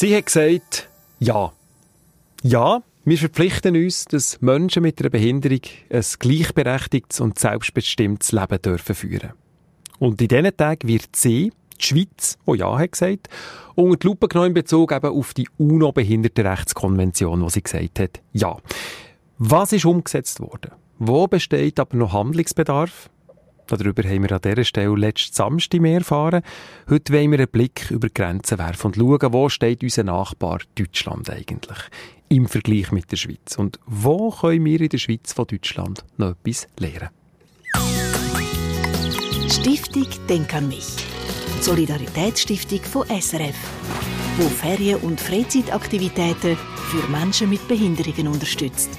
Sie hat gesagt, ja. Ja, wir verpflichten uns, dass Menschen mit einer Behinderung ein gleichberechtigtes und selbstbestimmtes Leben dürfen führen. Und in diesen Tagen wird sie, die Schweiz, die Ja hat gesagt, unter die Lupe genommen in Bezug eben auf die UNO-Behindertenrechtskonvention, wo sie gesagt hat, ja. Was ist umgesetzt worden? Wo besteht aber noch Handlungsbedarf? Darüber haben wir an dieser Stelle letzten Samstag mehr erfahren. Heute wollen wir einen Blick über die Grenzen werfen und schauen, wo steht unser Nachbar Deutschland eigentlich im Vergleich mit der Schweiz. Und wo können wir in der Schweiz von Deutschland noch etwas lernen? Stiftung Denk an mich. Solidaritätsstiftung von SRF, wo Ferien- und Freizeitaktivitäten für Menschen mit Behinderungen unterstützt.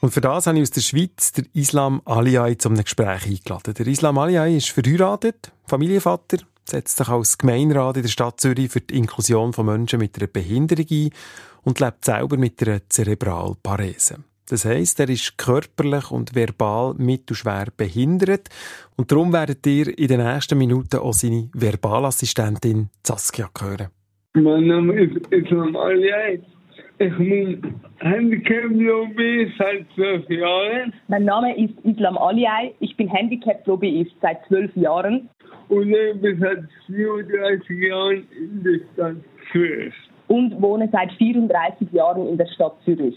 Und für das habe ich aus der Schweiz den Islam Aliay zum Gespräch eingeladen. Der Islam Aliay ist verheiratet, Familienvater, setzt sich als Gemeinderat in der Stadt Zürich für die Inklusion von Menschen mit einer Behinderung ein und lebt selber mit einer Zerebralparese. Das heisst, er ist körperlich und verbal mittelschwer behindert und darum werdet ihr in den nächsten Minuten auch seine Verbalassistentin Saskia hören. Mein Name ist Islam Aliay. Ich bin Handicap-Lobbyist seit zwölf Jahren. Mein Name ist Islam Aliay. Ich bin Handicap-Lobbyist seit zwölf Jahren. Und lebe seit 34 Jahren in der Stadt Zürich. Und wohne seit 34 Jahren in der Stadt Zürich.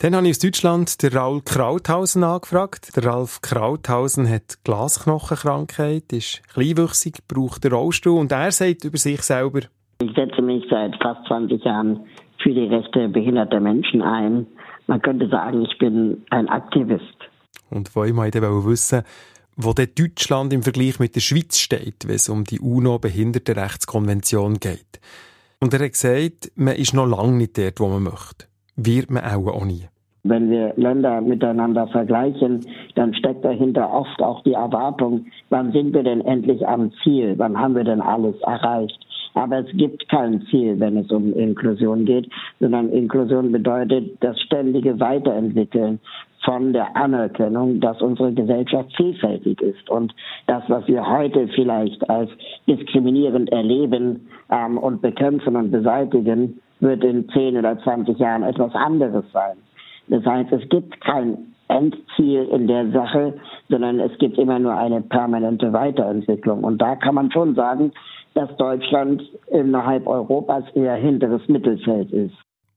Dann habe ich aus Deutschland den Raul Krauthausen angefragt. Der Ralf Krauthausen hat Glasknochenkrankheit, ist kleinwüchsig, braucht einen Rollstuhl und er sagt über sich selber, ich setze mich seit fast 20 Jahren für die Rechte behinderter Menschen ein. Man könnte sagen, ich bin ein Aktivist. Und wo ich mal wissen wo denn Deutschland im Vergleich mit der Schweiz steht, wenn es um die UNO-Behindertenrechtskonvention geht. Und er hat gesagt, man ist noch lange nicht dort, wo man möchte. Wird man auch, auch nie. Wenn wir Länder miteinander vergleichen, dann steckt dahinter oft auch die Erwartung, wann sind wir denn endlich am Ziel? Wann haben wir denn alles erreicht? Aber es gibt kein Ziel, wenn es um Inklusion geht, sondern Inklusion bedeutet das ständige Weiterentwickeln von der Anerkennung, dass unsere Gesellschaft vielfältig ist und das, was wir heute vielleicht als diskriminierend erleben ähm, und bekämpfen und beseitigen, wird in 10 oder 20 Jahren etwas anderes sein. Das heißt, es gibt kein Endziel in der Sache, sondern es gibt immer nur eine permanente Weiterentwicklung. Und da kann man schon sagen, dass Deutschland innerhalb Europas eher hinteres Mittelfeld ist.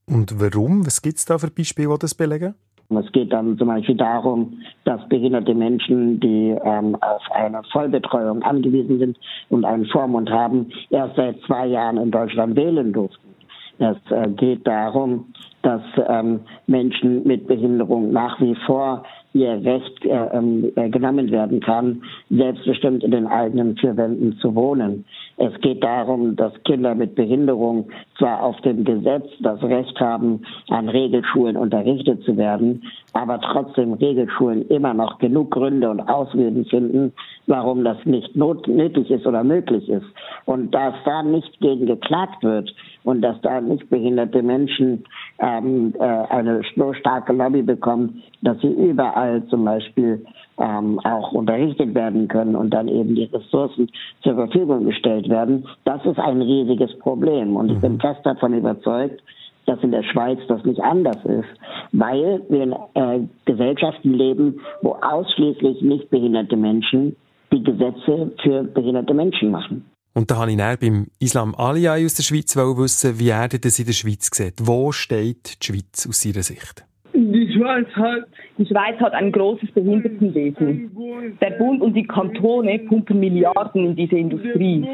Und warum? Was gibt es da für Beispiele, die das belegen? Es geht dann zum Beispiel darum, dass behinderte Menschen, die ähm, auf eine Vollbetreuung angewiesen sind und einen Vormund haben, erst seit zwei Jahren in Deutschland wählen durften. Es äh, geht darum, dass ähm, Menschen mit Behinderung nach wie vor ihr Recht äh, ähm, äh, genommen werden kann, selbstbestimmt in den eigenen vier Wänden zu wohnen. Es geht darum, dass Kinder mit Behinderung zwar auf dem Gesetz das Recht haben, an Regelschulen unterrichtet zu werden, aber trotzdem Regelschulen immer noch genug Gründe und Ausreden finden, warum das nicht nötig ist oder möglich ist. Und dass da nicht gegen geklagt wird und dass da nicht behinderte Menschen ähm, äh, eine so starke Lobby bekommen, dass sie überall zum Beispiel ähm, auch unterrichtet werden können und dann eben die Ressourcen zur Verfügung gestellt werden, das ist ein riesiges Problem. Und ich bin mhm. fest davon überzeugt, dass in der Schweiz das nicht anders ist, weil wir in äh, Gesellschaften leben, wo ausschließlich nicht behinderte Menschen die Gesetze für behinderte Menschen machen. Und da habe ich dann beim Islam Aliyah aus der Schweiz wissen, wie er das in der Schweiz sieht. Wo steht die Schweiz aus seiner Sicht? Die Schweiz hat, die Schweiz hat ein großes Behindertenwesen. Der Bund und die Kantone pumpen Milliarden in diese Industrie.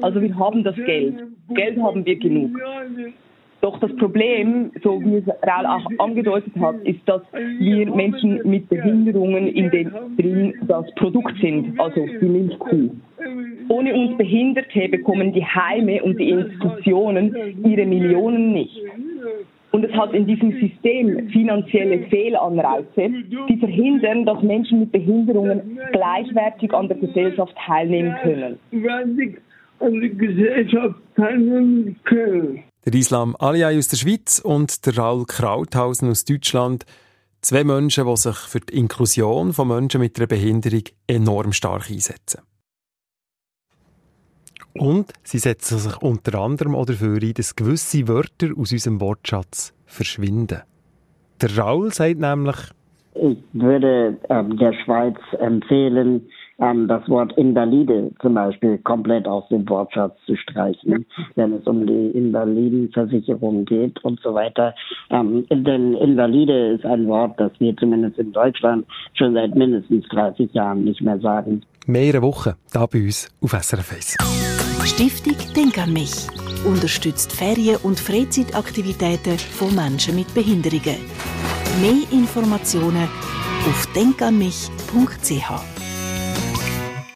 Also wir haben das Geld. Geld haben wir genug. Doch das Problem, so wie es Raul auch angedeutet hat, ist, dass wir Menschen mit Behinderungen in dem drin das Produkt sind, also die Milchkuh. Ohne uns Behinderte bekommen die Heime und die Institutionen ihre Millionen nicht. Und es hat in diesem System finanzielle Fehlanreize, die verhindern, dass Menschen mit Behinderungen gleichwertig an der Gesellschaft teilnehmen können. An der Gesellschaft teilnehmen können. Der Islam Aliay aus der Schweiz und der Raul Krauthausen aus Deutschland. Zwei Menschen, die sich für die Inklusion von Menschen mit einer Behinderung enorm stark einsetzen. Und sie setzen sich unter anderem auch dafür ein, dass gewisse Wörter aus unserem Wortschatz verschwinden. Der Raul sagt nämlich, ich würde ähm, der Schweiz empfehlen, ähm, das Wort Invalide zum Beispiel komplett aus dem Wortschatz zu streichen, wenn es um die Invalidenversicherung geht und so weiter. Ähm, denn Invalide ist ein Wort, das wir zumindest in Deutschland schon seit mindestens 30 Jahren nicht mehr sagen. Mehrere Wochen da bei uns auf SRF 1. Stiftung Denk an mich unterstützt Ferien- und Freizeitaktivitäten von Menschen mit Behinderungen. Mehr Informationen auf denkanmich.ch.